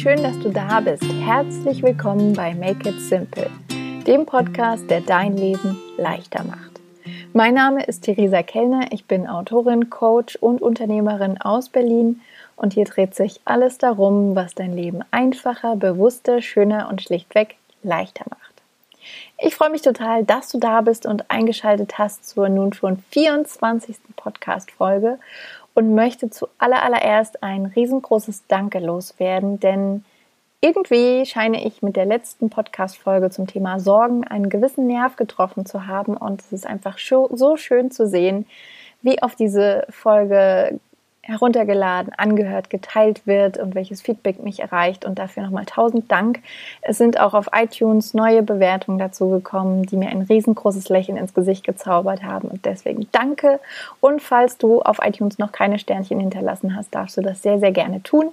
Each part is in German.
schön, dass du da bist. Herzlich willkommen bei Make It Simple, dem Podcast, der dein Leben leichter macht. Mein Name ist Theresa Kellner, ich bin Autorin, Coach und Unternehmerin aus Berlin und hier dreht sich alles darum, was dein Leben einfacher, bewusster, schöner und schlichtweg leichter macht. Ich freue mich total, dass du da bist und eingeschaltet hast zur nun schon 24. Podcast-Folge und möchte zu allererst ein riesengroßes Danke loswerden, denn irgendwie scheine ich mit der letzten Podcast-Folge zum Thema Sorgen einen gewissen Nerv getroffen zu haben und es ist einfach so schön zu sehen, wie auf diese Folge heruntergeladen, angehört, geteilt wird und welches Feedback mich erreicht. Und dafür nochmal tausend Dank. Es sind auch auf iTunes neue Bewertungen dazu gekommen, die mir ein riesengroßes Lächeln ins Gesicht gezaubert haben. Und deswegen danke. Und falls du auf iTunes noch keine Sternchen hinterlassen hast, darfst du das sehr, sehr gerne tun,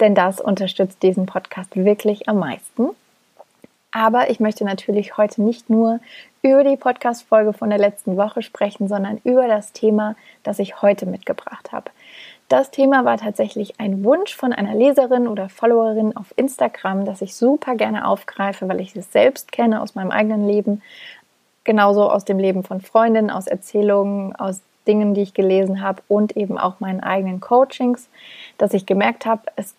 denn das unterstützt diesen Podcast wirklich am meisten. Aber ich möchte natürlich heute nicht nur über die Podcast-Folge von der letzten Woche sprechen, sondern über das Thema, das ich heute mitgebracht habe. Das Thema war tatsächlich ein Wunsch von einer Leserin oder Followerin auf Instagram, das ich super gerne aufgreife, weil ich es selbst kenne aus meinem eigenen Leben, genauso aus dem Leben von Freundinnen, aus Erzählungen, aus Dingen, die ich gelesen habe und eben auch meinen eigenen Coachings, dass ich gemerkt habe, es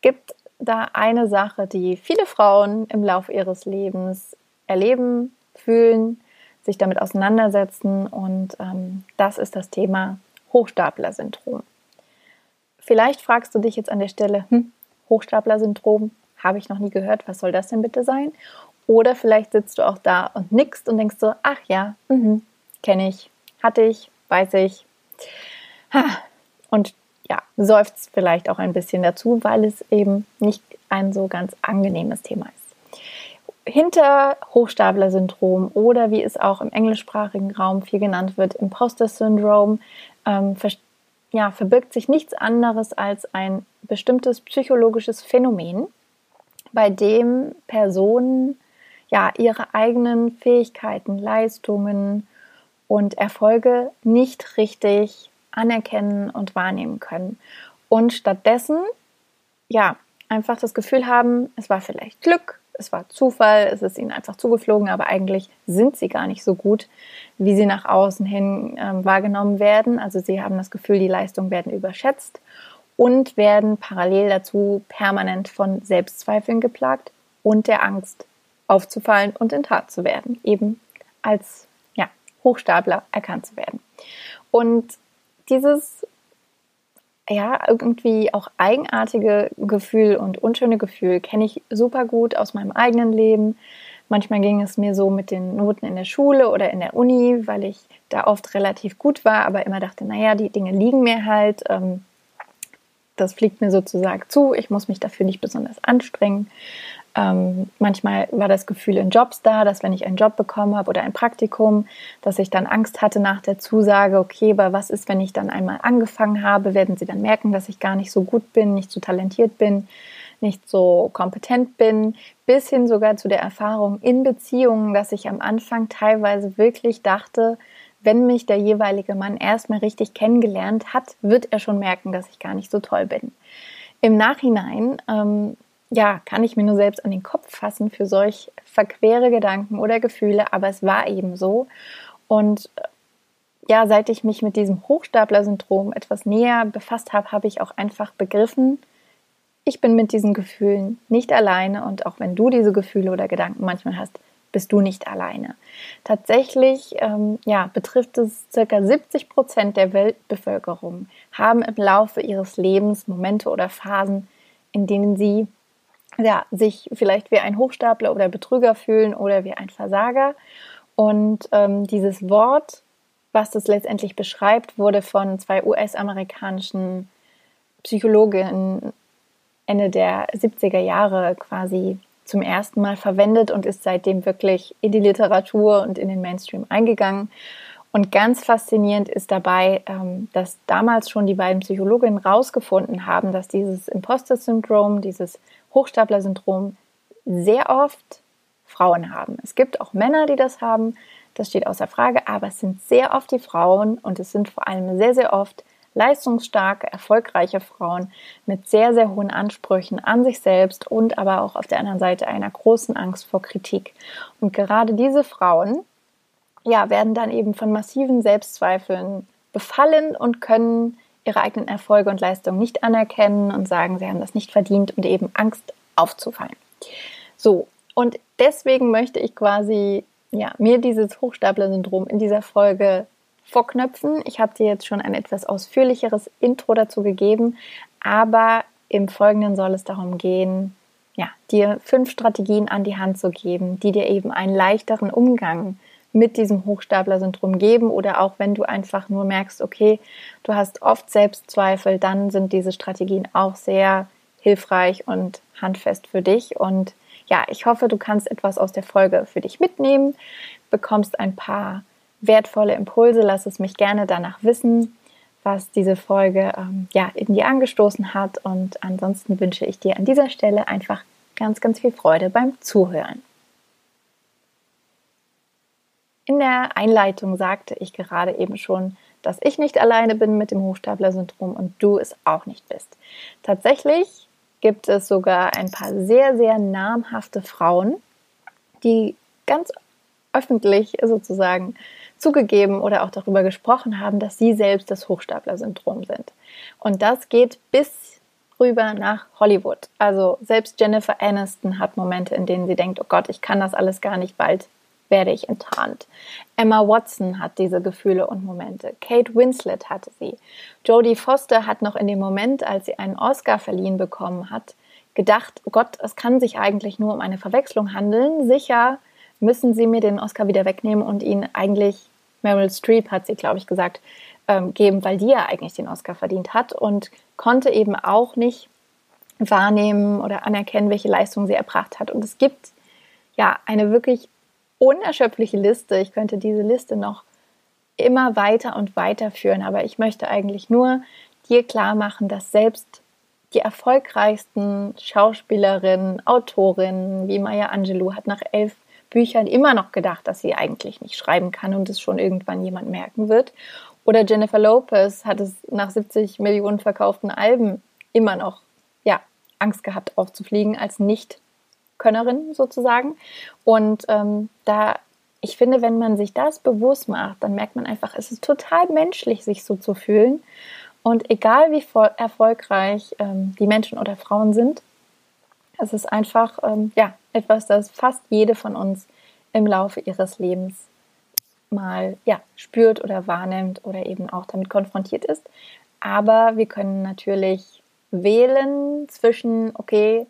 gibt da eine Sache, die viele Frauen im Laufe ihres Lebens erleben, fühlen, sich damit auseinandersetzen und ähm, das ist das Thema Hochstapler-Syndrom. Vielleicht fragst du dich jetzt an der Stelle, hm, Hochstapler-Syndrom, habe ich noch nie gehört, was soll das denn bitte sein? Oder vielleicht sitzt du auch da und nickst und denkst so, ach ja, mhm, kenne ich, hatte ich, weiß ich. Und ja, seufzt vielleicht auch ein bisschen dazu, weil es eben nicht ein so ganz angenehmes Thema ist. Hinter Hochstapler-Syndrom oder wie es auch im englischsprachigen Raum viel genannt wird, Imposter-Syndrom, ähm, ja, verbirgt sich nichts anderes als ein bestimmtes psychologisches Phänomen, bei dem Personen ja ihre eigenen Fähigkeiten, Leistungen und Erfolge nicht richtig anerkennen und wahrnehmen können. Und stattdessen ja einfach das Gefühl haben, es war vielleicht Glück, es war Zufall, es ist ihnen einfach zugeflogen, aber eigentlich sind sie gar nicht so gut, wie sie nach außen hin äh, wahrgenommen werden. Also sie haben das Gefühl, die Leistungen werden überschätzt und werden parallel dazu permanent von Selbstzweifeln geplagt und der Angst aufzufallen und in Tat zu werden, eben als ja, Hochstapler erkannt zu werden. Und dieses ja, irgendwie auch eigenartige Gefühl und unschöne Gefühl kenne ich super gut aus meinem eigenen Leben. Manchmal ging es mir so mit den Noten in der Schule oder in der Uni, weil ich da oft relativ gut war, aber immer dachte, naja, die Dinge liegen mir halt. Ähm, das fliegt mir sozusagen zu. Ich muss mich dafür nicht besonders anstrengen. Ähm, manchmal war das Gefühl in Jobs da, dass wenn ich einen Job bekommen habe oder ein Praktikum, dass ich dann Angst hatte nach der Zusage, okay, aber was ist, wenn ich dann einmal angefangen habe, werden sie dann merken, dass ich gar nicht so gut bin, nicht so talentiert bin, nicht so kompetent bin, bis hin sogar zu der Erfahrung in Beziehungen, dass ich am Anfang teilweise wirklich dachte, wenn mich der jeweilige Mann erstmal richtig kennengelernt hat, wird er schon merken, dass ich gar nicht so toll bin. Im Nachhinein ähm, ja, kann ich mir nur selbst an den Kopf fassen für solch verquere Gedanken oder Gefühle, aber es war eben so. Und äh, ja, seit ich mich mit diesem Hochstapler-Syndrom etwas näher befasst habe, habe ich auch einfach begriffen, ich bin mit diesen Gefühlen nicht alleine und auch wenn du diese Gefühle oder Gedanken manchmal hast, bist du nicht alleine. Tatsächlich ähm, ja, betrifft es circa 70 Prozent der Weltbevölkerung, haben im Laufe ihres Lebens Momente oder Phasen, in denen sie ja, sich vielleicht wie ein Hochstapler oder Betrüger fühlen oder wie ein Versager. Und ähm, dieses Wort, was das letztendlich beschreibt, wurde von zwei US-amerikanischen Psychologinnen Ende der 70er Jahre quasi zum ersten Mal verwendet und ist seitdem wirklich in die Literatur und in den Mainstream eingegangen. Und ganz faszinierend ist dabei, ähm, dass damals schon die beiden Psychologinnen herausgefunden haben, dass dieses Imposter-Syndrom, dieses Hochstapler-Syndrom sehr oft Frauen haben. Es gibt auch Männer, die das haben, das steht außer Frage, aber es sind sehr oft die Frauen und es sind vor allem sehr, sehr oft leistungsstarke, erfolgreiche Frauen mit sehr, sehr hohen Ansprüchen an sich selbst und aber auch auf der anderen Seite einer großen Angst vor Kritik. Und gerade diese Frauen, ja, werden dann eben von massiven Selbstzweifeln befallen und können ihre eigenen Erfolge und Leistungen nicht anerkennen und sagen, sie haben das nicht verdient und eben Angst aufzufallen. So, und deswegen möchte ich quasi ja, mir dieses Hochstapler-Syndrom in dieser Folge vorknöpfen. Ich habe dir jetzt schon ein etwas ausführlicheres Intro dazu gegeben, aber im Folgenden soll es darum gehen, ja, dir fünf Strategien an die Hand zu geben, die dir eben einen leichteren Umgang mit diesem Hochstapler-Syndrom geben oder auch wenn du einfach nur merkst, okay, du hast oft Selbstzweifel, dann sind diese Strategien auch sehr hilfreich und handfest für dich und ja, ich hoffe, du kannst etwas aus der Folge für dich mitnehmen, bekommst ein paar wertvolle Impulse. Lass es mich gerne danach wissen, was diese Folge ähm, ja, in dir angestoßen hat. Und ansonsten wünsche ich dir an dieser Stelle einfach ganz, ganz viel Freude beim Zuhören. In der Einleitung sagte ich gerade eben schon, dass ich nicht alleine bin mit dem Hochstapler-Syndrom und du es auch nicht bist. Tatsächlich gibt es sogar ein paar sehr, sehr namhafte Frauen, die ganz öffentlich sozusagen zugegeben oder auch darüber gesprochen haben, dass sie selbst das Hochstapler-Syndrom sind. Und das geht bis rüber nach Hollywood. Also selbst Jennifer Aniston hat Momente, in denen sie denkt, oh Gott, ich kann das alles gar nicht, bald werde ich enttarnt. Emma Watson hat diese Gefühle und Momente. Kate Winslet hatte sie. Jodie Foster hat noch in dem Moment, als sie einen Oscar verliehen bekommen hat, gedacht, oh Gott, es kann sich eigentlich nur um eine Verwechslung handeln. Sicher müssen sie mir den Oscar wieder wegnehmen und ihn eigentlich Meryl Streep, hat sie, glaube ich, gesagt, ähm, geben, weil die ja eigentlich den Oscar verdient hat und konnte eben auch nicht wahrnehmen oder anerkennen, welche Leistung sie erbracht hat. Und es gibt ja eine wirklich unerschöpfliche Liste. Ich könnte diese Liste noch immer weiter und weiter führen, aber ich möchte eigentlich nur dir klar machen, dass selbst die erfolgreichsten Schauspielerinnen, Autorinnen wie Maya Angelou hat nach elf Büchern immer noch gedacht, dass sie eigentlich nicht schreiben kann und es schon irgendwann jemand merken wird. Oder Jennifer Lopez hat es nach 70 Millionen verkauften Alben immer noch ja, Angst gehabt, aufzufliegen als Nicht-Könnerin sozusagen. Und ähm, da, ich finde, wenn man sich das bewusst macht, dann merkt man einfach, es ist total menschlich, sich so zu fühlen. Und egal wie erfolgreich ähm, die Menschen oder Frauen sind, es ist einfach ähm, ja, etwas, das fast jede von uns im Laufe ihres Lebens mal ja, spürt oder wahrnimmt oder eben auch damit konfrontiert ist. Aber wir können natürlich wählen zwischen, okay,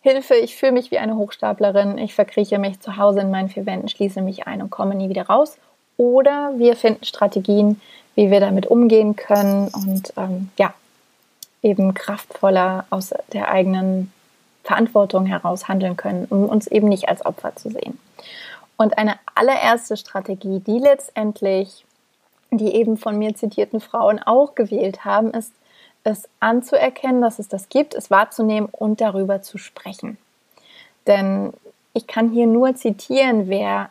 Hilfe, ich fühle mich wie eine Hochstaplerin, ich verkrieche mich zu Hause in meinen vier Wänden, schließe mich ein und komme nie wieder raus. Oder wir finden Strategien, wie wir damit umgehen können und ähm, ja, eben kraftvoller aus der eigenen Verantwortung heraus handeln können, um uns eben nicht als Opfer zu sehen. Und eine allererste Strategie, die letztendlich die eben von mir zitierten Frauen auch gewählt haben, ist es anzuerkennen, dass es das gibt, es wahrzunehmen und darüber zu sprechen. Denn ich kann hier nur zitieren, wer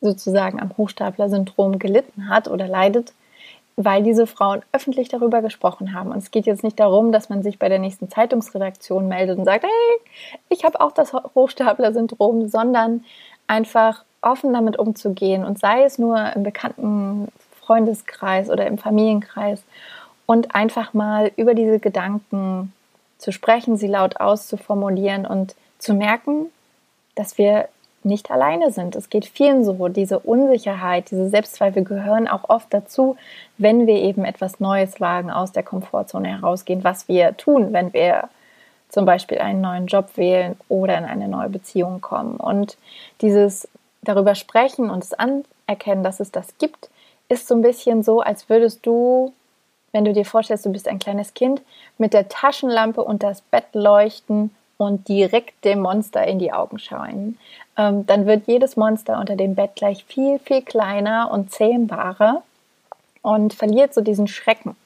sozusagen am Hochstapler-Syndrom gelitten hat oder leidet, weil diese Frauen öffentlich darüber gesprochen haben. Und es geht jetzt nicht darum, dass man sich bei der nächsten Zeitungsredaktion meldet und sagt, hey, ich habe auch das Hochstapler-Syndrom, sondern einfach offen damit umzugehen und sei es nur im bekannten Freundeskreis oder im Familienkreis und einfach mal über diese Gedanken zu sprechen, sie laut auszuformulieren und zu merken, dass wir nicht alleine sind. Es geht vielen so. Diese Unsicherheit, diese Selbstzweifel gehören auch oft dazu, wenn wir eben etwas Neues wagen, aus der Komfortzone herausgehen, was wir tun, wenn wir zum Beispiel einen neuen Job wählen oder in eine neue Beziehung kommen. Und dieses darüber sprechen und es anerkennen, dass es das gibt, ist so ein bisschen so, als würdest du, wenn du dir vorstellst, du bist ein kleines Kind, mit der Taschenlampe und das Bett leuchten und direkt dem Monster in die Augen schauen, ähm, dann wird jedes Monster unter dem Bett gleich viel, viel kleiner und zähmbarer und verliert so diesen Schrecken,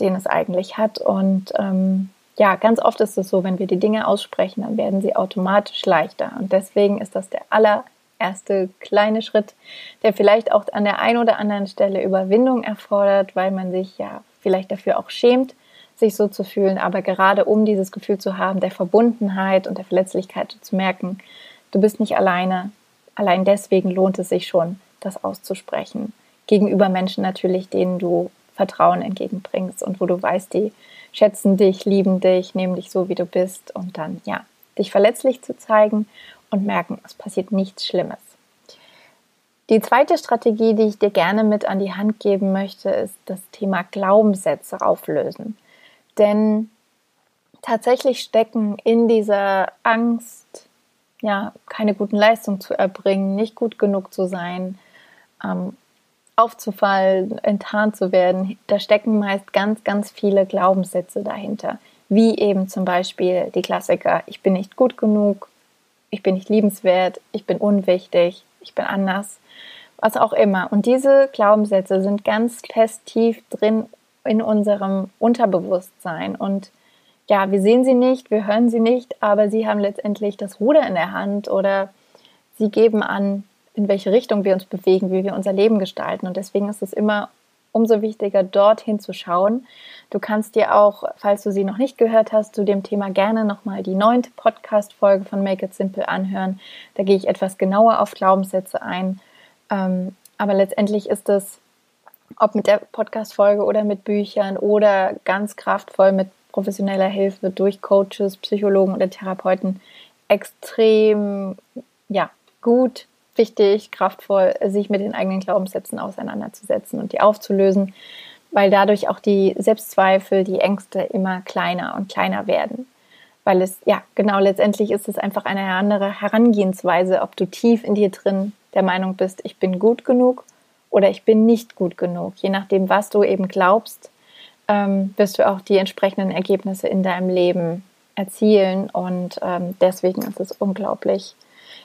den es eigentlich hat. Und ähm, ja, ganz oft ist es so, wenn wir die Dinge aussprechen, dann werden sie automatisch leichter. Und deswegen ist das der aller, erste kleine Schritt, der vielleicht auch an der einen oder anderen Stelle Überwindung erfordert, weil man sich ja vielleicht dafür auch schämt, sich so zu fühlen. Aber gerade um dieses Gefühl zu haben, der Verbundenheit und der Verletzlichkeit zu merken, du bist nicht alleine. Allein deswegen lohnt es sich schon, das auszusprechen. Gegenüber Menschen natürlich, denen du Vertrauen entgegenbringst und wo du weißt, die schätzen dich, lieben dich, nehmen dich so, wie du bist und dann, ja, dich verletzlich zu zeigen und merken, es passiert nichts Schlimmes. Die zweite Strategie, die ich dir gerne mit an die Hand geben möchte, ist das Thema Glaubenssätze auflösen. Denn tatsächlich stecken in dieser Angst, ja, keine guten Leistungen zu erbringen, nicht gut genug zu sein, ähm, aufzufallen, enttarnt zu werden, da stecken meist ganz, ganz viele Glaubenssätze dahinter. Wie eben zum Beispiel die Klassiker, ich bin nicht gut genug, ich bin nicht liebenswert, ich bin unwichtig, ich bin anders, was auch immer. Und diese Glaubenssätze sind ganz fest tief drin in unserem Unterbewusstsein. Und ja, wir sehen sie nicht, wir hören sie nicht, aber sie haben letztendlich das Ruder in der Hand oder sie geben an, in welche Richtung wir uns bewegen, wie wir unser Leben gestalten. Und deswegen ist es immer umso wichtiger, dorthin zu schauen. Du kannst dir auch, falls du sie noch nicht gehört hast, zu dem Thema gerne nochmal die neunte Podcast-Folge von Make It Simple anhören. Da gehe ich etwas genauer auf Glaubenssätze ein. Ähm, aber letztendlich ist es, ob mit der Podcast-Folge oder mit Büchern oder ganz kraftvoll mit professioneller Hilfe durch Coaches, Psychologen oder Therapeuten, extrem ja, gut wichtig, kraftvoll, sich mit den eigenen Glaubenssätzen auseinanderzusetzen und die aufzulösen, weil dadurch auch die Selbstzweifel, die Ängste immer kleiner und kleiner werden. Weil es, ja, genau, letztendlich ist es einfach eine andere Herangehensweise, ob du tief in dir drin der Meinung bist, ich bin gut genug oder ich bin nicht gut genug. Je nachdem, was du eben glaubst, ähm, wirst du auch die entsprechenden Ergebnisse in deinem Leben erzielen. Und ähm, deswegen ist es unglaublich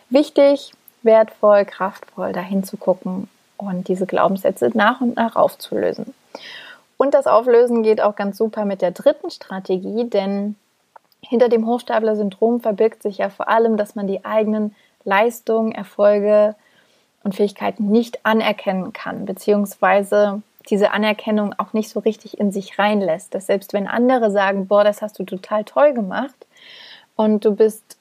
wichtig, wertvoll, kraftvoll, dahin zu gucken und diese Glaubenssätze nach und nach aufzulösen. Und das Auflösen geht auch ganz super mit der dritten Strategie, denn hinter dem Hochstapler-Syndrom verbirgt sich ja vor allem, dass man die eigenen Leistungen, Erfolge und Fähigkeiten nicht anerkennen kann, beziehungsweise diese Anerkennung auch nicht so richtig in sich reinlässt. Dass selbst wenn andere sagen, boah, das hast du total toll gemacht und du bist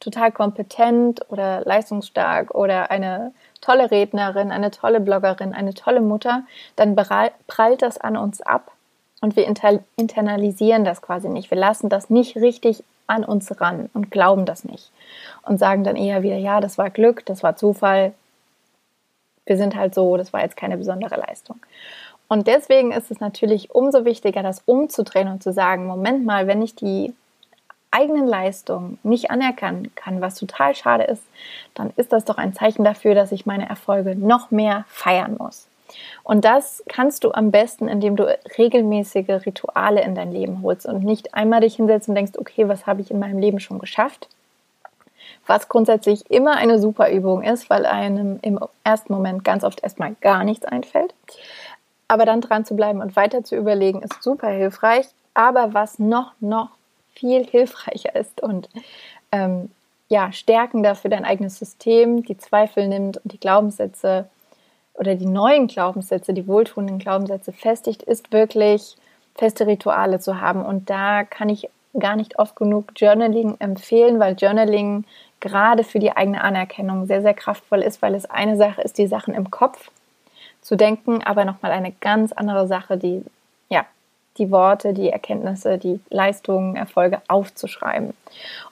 total kompetent oder leistungsstark oder eine tolle Rednerin, eine tolle Bloggerin, eine tolle Mutter, dann prallt das an uns ab und wir internalisieren das quasi nicht. Wir lassen das nicht richtig an uns ran und glauben das nicht und sagen dann eher wieder, ja, das war Glück, das war Zufall, wir sind halt so, das war jetzt keine besondere Leistung. Und deswegen ist es natürlich umso wichtiger, das umzudrehen und zu sagen, Moment mal, wenn ich die eigenen Leistungen nicht anerkennen kann, was total schade ist, dann ist das doch ein Zeichen dafür, dass ich meine Erfolge noch mehr feiern muss. Und das kannst du am besten, indem du regelmäßige Rituale in dein Leben holst und nicht einmal dich hinsetzt und denkst, okay, was habe ich in meinem Leben schon geschafft? Was grundsätzlich immer eine super Übung ist, weil einem im ersten Moment ganz oft erstmal gar nichts einfällt. Aber dann dran zu bleiben und weiter zu überlegen, ist super hilfreich. Aber was noch, noch viel hilfreicher ist und ähm, ja, stärkender für dein eigenes System, die Zweifel nimmt und die Glaubenssätze oder die neuen Glaubenssätze, die wohltuenden Glaubenssätze festigt, ist wirklich feste Rituale zu haben. Und da kann ich gar nicht oft genug Journaling empfehlen, weil Journaling gerade für die eigene Anerkennung sehr, sehr kraftvoll ist, weil es eine Sache ist, die Sachen im Kopf zu denken, aber nochmal eine ganz andere Sache, die die Worte, die Erkenntnisse, die Leistungen, Erfolge aufzuschreiben.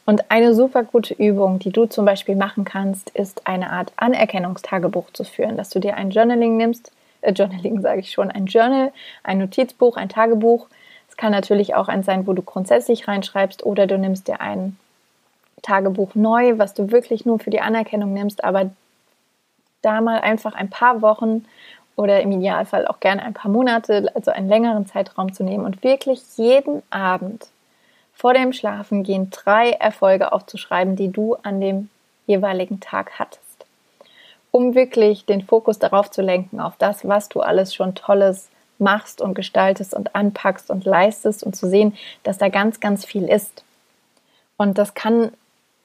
Und eine super gute Übung, die du zum Beispiel machen kannst, ist eine Art Anerkennungstagebuch zu führen, dass du dir ein Journaling nimmst, äh, Journaling sage ich schon, ein Journal, ein Notizbuch, ein Tagebuch. Es kann natürlich auch eins sein, wo du grundsätzlich reinschreibst oder du nimmst dir ein Tagebuch neu, was du wirklich nur für die Anerkennung nimmst, aber da mal einfach ein paar Wochen oder im Idealfall auch gerne ein paar Monate, also einen längeren Zeitraum zu nehmen und wirklich jeden Abend vor dem Schlafengehen drei Erfolge aufzuschreiben, die du an dem jeweiligen Tag hattest. Um wirklich den Fokus darauf zu lenken, auf das, was du alles schon Tolles machst und gestaltest und anpackst und leistest und zu sehen, dass da ganz, ganz viel ist. Und das kann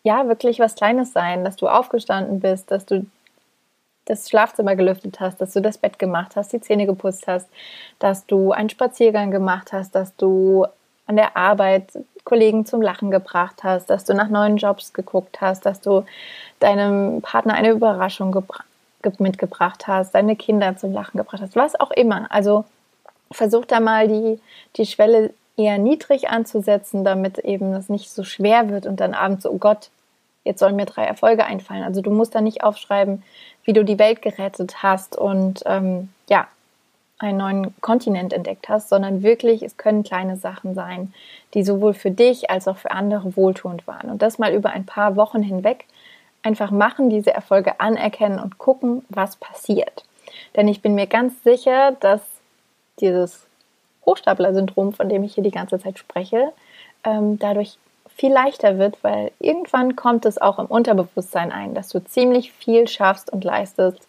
ja wirklich was Kleines sein, dass du aufgestanden bist, dass du das Schlafzimmer gelüftet hast, dass du das Bett gemacht hast, die Zähne geputzt hast, dass du einen Spaziergang gemacht hast, dass du an der Arbeit Kollegen zum Lachen gebracht hast, dass du nach neuen Jobs geguckt hast, dass du deinem Partner eine Überraschung mitgebracht hast, deine Kinder zum Lachen gebracht hast, was auch immer. Also versuch da mal die, die Schwelle eher niedrig anzusetzen, damit eben es nicht so schwer wird und dann abends, oh Gott, jetzt sollen mir drei Erfolge einfallen. Also du musst da nicht aufschreiben, wie du die Welt gerettet hast und ähm, ja, einen neuen Kontinent entdeckt hast, sondern wirklich, es können kleine Sachen sein, die sowohl für dich als auch für andere wohltuend waren. Und das mal über ein paar Wochen hinweg einfach machen, diese Erfolge anerkennen und gucken, was passiert. Denn ich bin mir ganz sicher, dass dieses Hochstapler-Syndrom, von dem ich hier die ganze Zeit spreche, ähm, dadurch viel leichter wird, weil irgendwann kommt es auch im Unterbewusstsein ein, dass du ziemlich viel schaffst und leistest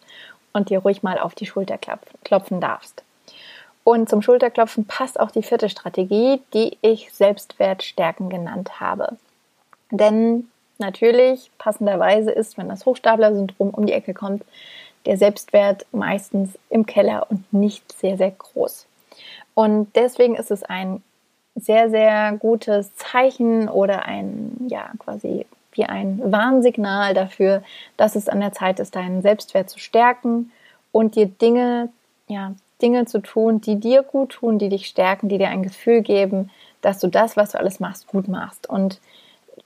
und dir ruhig mal auf die Schulter klopfen darfst. Und zum Schulterklopfen passt auch die vierte Strategie, die ich Selbstwert stärken genannt habe. Denn natürlich, passenderweise ist, wenn das Hochstapler-Syndrom um die Ecke kommt, der Selbstwert meistens im Keller und nicht sehr, sehr groß. Und deswegen ist es ein sehr, sehr gutes Zeichen oder ein, ja, quasi wie ein Warnsignal dafür, dass es an der Zeit ist, deinen Selbstwert zu stärken und dir Dinge, ja, Dinge zu tun, die dir gut tun, die dich stärken, die dir ein Gefühl geben, dass du das, was du alles machst, gut machst. Und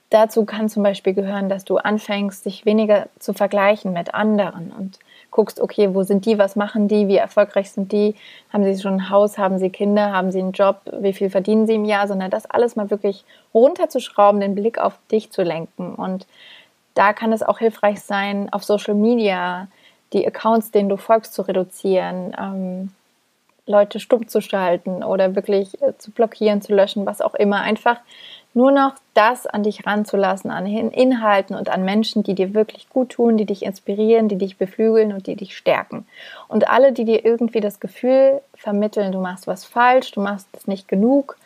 dazu kann zum Beispiel gehören, dass du anfängst, dich weniger zu vergleichen mit anderen und guckst, okay, wo sind die, was machen die, wie erfolgreich sind die, haben sie schon ein Haus, haben sie Kinder, haben sie einen Job, wie viel verdienen sie im Jahr, sondern das alles mal wirklich runterzuschrauben, den Blick auf dich zu lenken. Und da kann es auch hilfreich sein, auf Social Media die Accounts, denen du folgst, zu reduzieren, ähm, Leute stumm zu schalten oder wirklich äh, zu blockieren, zu löschen, was auch immer. Einfach nur noch das an dich ranzulassen, an Inhalten und an Menschen, die dir wirklich gut tun, die dich inspirieren, die dich beflügeln und die dich stärken. Und alle, die dir irgendwie das Gefühl vermitteln, du machst was falsch, du machst es nicht genug,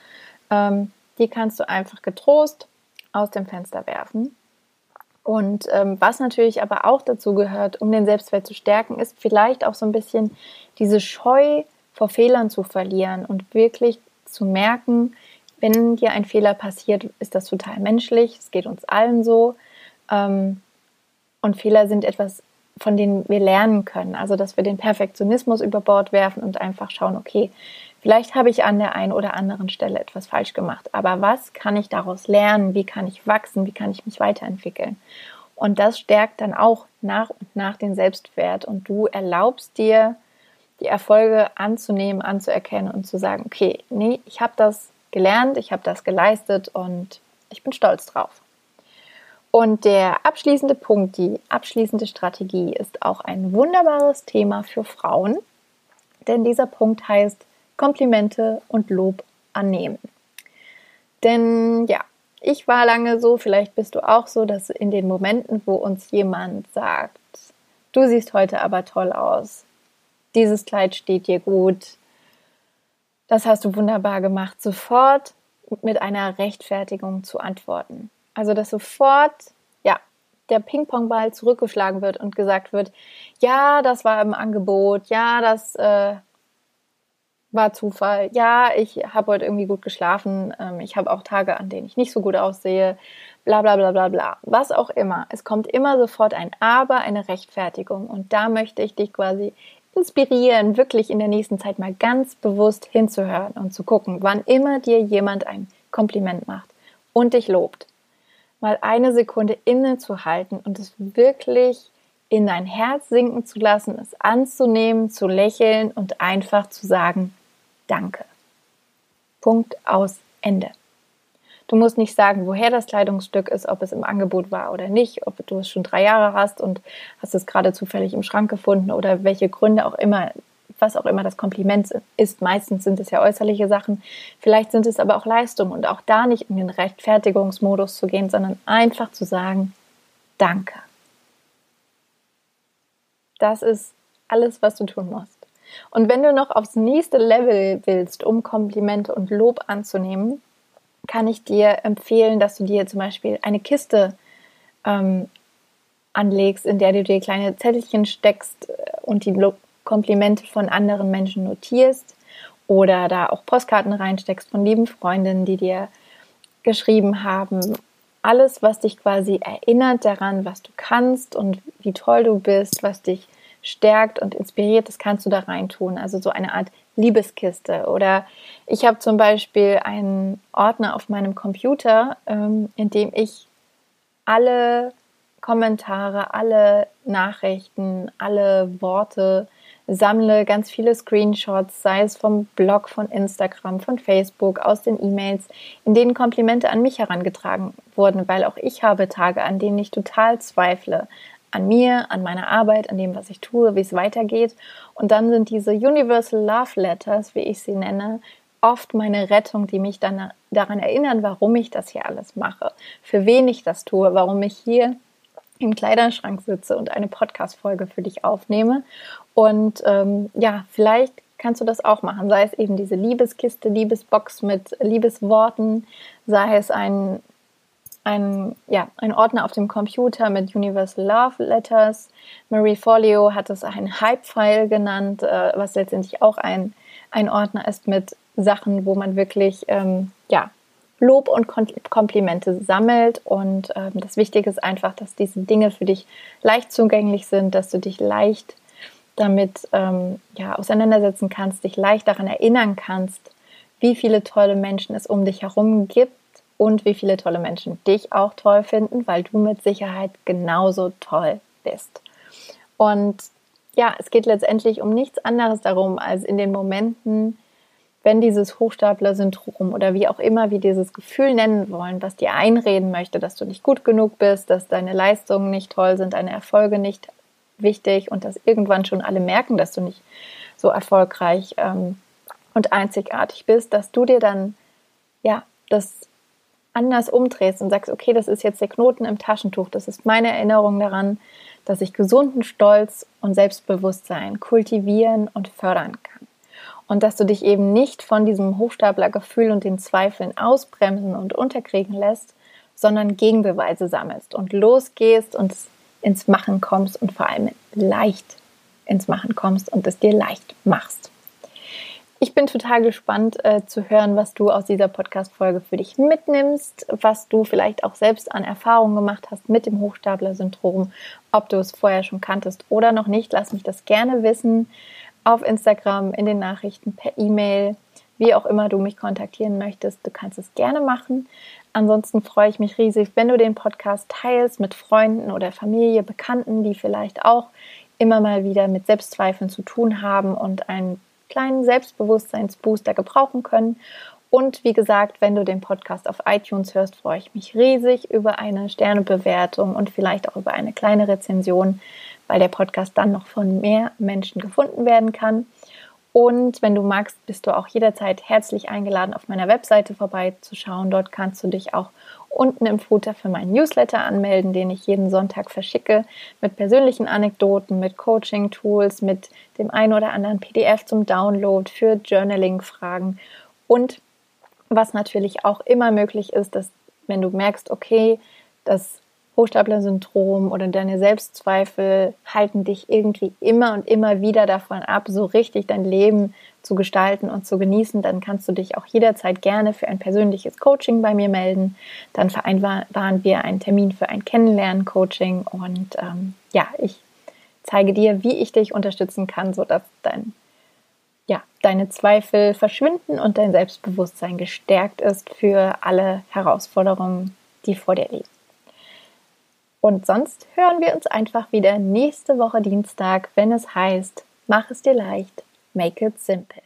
ähm, die kannst du einfach getrost aus dem Fenster werfen. Und ähm, was natürlich aber auch dazu gehört, um den Selbstwert zu stärken, ist vielleicht auch so ein bisschen diese Scheu vor Fehlern zu verlieren und wirklich zu merken, wenn dir ein Fehler passiert, ist das total menschlich. Es geht uns allen so. Ähm, und Fehler sind etwas, von denen wir lernen können. Also, dass wir den Perfektionismus über Bord werfen und einfach schauen, okay, vielleicht habe ich an der einen oder anderen Stelle etwas falsch gemacht. Aber was kann ich daraus lernen? Wie kann ich wachsen? Wie kann ich mich weiterentwickeln? Und das stärkt dann auch nach und nach den Selbstwert. Und du erlaubst dir, die Erfolge anzunehmen, anzuerkennen und zu sagen, okay, nee, ich habe das gelernt, ich habe das geleistet und ich bin stolz drauf. Und der abschließende Punkt, die abschließende Strategie ist auch ein wunderbares Thema für Frauen, denn dieser Punkt heißt Komplimente und Lob annehmen. Denn ja, ich war lange so, vielleicht bist du auch so, dass in den Momenten, wo uns jemand sagt, du siehst heute aber toll aus, dieses Kleid steht dir gut, das hast du wunderbar gemacht, sofort mit einer Rechtfertigung zu antworten. Also, dass sofort, ja, der Ping-Pong-Ball zurückgeschlagen wird und gesagt wird, ja, das war im Angebot, ja, das äh, war Zufall, ja, ich habe heute irgendwie gut geschlafen, ähm, ich habe auch Tage, an denen ich nicht so gut aussehe, bla bla bla bla bla, was auch immer. Es kommt immer sofort ein Aber, eine Rechtfertigung und da möchte ich dich quasi inspirieren, wirklich in der nächsten Zeit mal ganz bewusst hinzuhören und zu gucken, wann immer dir jemand ein Kompliment macht und dich lobt, mal eine Sekunde innezuhalten und es wirklich in dein Herz sinken zu lassen, es anzunehmen, zu lächeln und einfach zu sagen, danke. Punkt aus Ende. Du musst nicht sagen, woher das Kleidungsstück ist, ob es im Angebot war oder nicht, ob du es schon drei Jahre hast und hast es gerade zufällig im Schrank gefunden oder welche Gründe auch immer, was auch immer das Kompliment ist. Meistens sind es ja äußerliche Sachen. Vielleicht sind es aber auch Leistungen und auch da nicht in den Rechtfertigungsmodus zu gehen, sondern einfach zu sagen, danke. Das ist alles, was du tun musst. Und wenn du noch aufs nächste Level willst, um Komplimente und Lob anzunehmen, kann ich dir empfehlen, dass du dir zum Beispiel eine Kiste ähm, anlegst, in der du dir kleine Zettelchen steckst äh, und die Komplimente von anderen Menschen notierst oder da auch Postkarten reinsteckst von lieben Freundinnen, die dir geschrieben haben. Alles, was dich quasi erinnert daran, was du kannst und wie toll du bist, was dich stärkt und inspiriert, das kannst du da reintun. Also so eine Art Liebeskiste. Oder ich habe zum Beispiel einen Ordner auf meinem Computer, ähm, in dem ich alle Kommentare, alle Nachrichten, alle Worte sammle, ganz viele Screenshots, sei es vom Blog, von Instagram, von Facebook, aus den E-Mails, in denen Komplimente an mich herangetragen wurden, weil auch ich habe Tage, an denen ich total zweifle an mir, an meiner Arbeit, an dem, was ich tue, wie es weitergeht. Und dann sind diese Universal Love Letters, wie ich sie nenne, oft meine Rettung, die mich dann daran erinnern, warum ich das hier alles mache, für wen ich das tue, warum ich hier im Kleiderschrank sitze und eine Podcast-Folge für dich aufnehme. Und ähm, ja, vielleicht kannst du das auch machen, sei es eben diese Liebeskiste, Liebesbox mit Liebesworten, sei es ein ein, ja, ein Ordner auf dem Computer mit Universal Love Letters. Marie Folio hat es ein Hype-File genannt, äh, was letztendlich auch ein, ein Ordner ist mit Sachen, wo man wirklich ähm, ja, Lob und Komplimente sammelt. Und ähm, das Wichtige ist einfach, dass diese Dinge für dich leicht zugänglich sind, dass du dich leicht damit ähm, ja, auseinandersetzen kannst, dich leicht daran erinnern kannst, wie viele tolle Menschen es um dich herum gibt und wie viele tolle Menschen dich auch toll finden, weil du mit Sicherheit genauso toll bist. Und ja, es geht letztendlich um nichts anderes darum, als in den Momenten, wenn dieses Hochstapler-Syndrom oder wie auch immer wir dieses Gefühl nennen wollen, was dir einreden möchte, dass du nicht gut genug bist, dass deine Leistungen nicht toll sind, deine Erfolge nicht wichtig und dass irgendwann schon alle merken, dass du nicht so erfolgreich ähm, und einzigartig bist, dass du dir dann ja das anders umdrehst und sagst, okay, das ist jetzt der Knoten im Taschentuch, das ist meine Erinnerung daran, dass ich gesunden Stolz und Selbstbewusstsein kultivieren und fördern kann. Und dass du dich eben nicht von diesem Hochstaplergefühl und den Zweifeln ausbremsen und unterkriegen lässt, sondern Gegenbeweise sammelst und losgehst und ins Machen kommst und vor allem leicht ins Machen kommst und es dir leicht machst. Ich bin total gespannt äh, zu hören, was du aus dieser Podcast-Folge für dich mitnimmst, was du vielleicht auch selbst an Erfahrungen gemacht hast mit dem Hochstapler-Syndrom, ob du es vorher schon kanntest oder noch nicht. Lass mich das gerne wissen auf Instagram, in den Nachrichten, per E-Mail, wie auch immer du mich kontaktieren möchtest. Du kannst es gerne machen. Ansonsten freue ich mich riesig, wenn du den Podcast teilst mit Freunden oder Familie, Bekannten, die vielleicht auch immer mal wieder mit Selbstzweifeln zu tun haben und ein kleinen Selbstbewusstseinsbooster gebrauchen können. Und wie gesagt, wenn du den Podcast auf iTunes hörst, freue ich mich riesig über eine Sternebewertung und vielleicht auch über eine kleine Rezension, weil der Podcast dann noch von mehr Menschen gefunden werden kann. Und wenn du magst, bist du auch jederzeit herzlich eingeladen, auf meiner Webseite vorbeizuschauen. Dort kannst du dich auch unten im Footer für meinen Newsletter anmelden, den ich jeden Sonntag verschicke, mit persönlichen Anekdoten, mit Coaching-Tools, mit dem ein oder anderen PDF zum Download für Journaling-Fragen. Und was natürlich auch immer möglich ist, dass wenn du merkst, okay, das Hochstapler-Syndrom oder deine Selbstzweifel halten dich irgendwie immer und immer wieder davon ab, so richtig dein Leben zu gestalten und zu genießen, dann kannst du dich auch jederzeit gerne für ein persönliches Coaching bei mir melden. Dann vereinbaren wir einen Termin für ein Kennenlernen-Coaching und ähm, ja, ich zeige dir, wie ich dich unterstützen kann, sodass dein, ja, deine Zweifel verschwinden und dein Selbstbewusstsein gestärkt ist für alle Herausforderungen, die vor dir liegen. Und sonst hören wir uns einfach wieder nächste Woche Dienstag, wenn es heißt, mach es dir leicht, make it simple.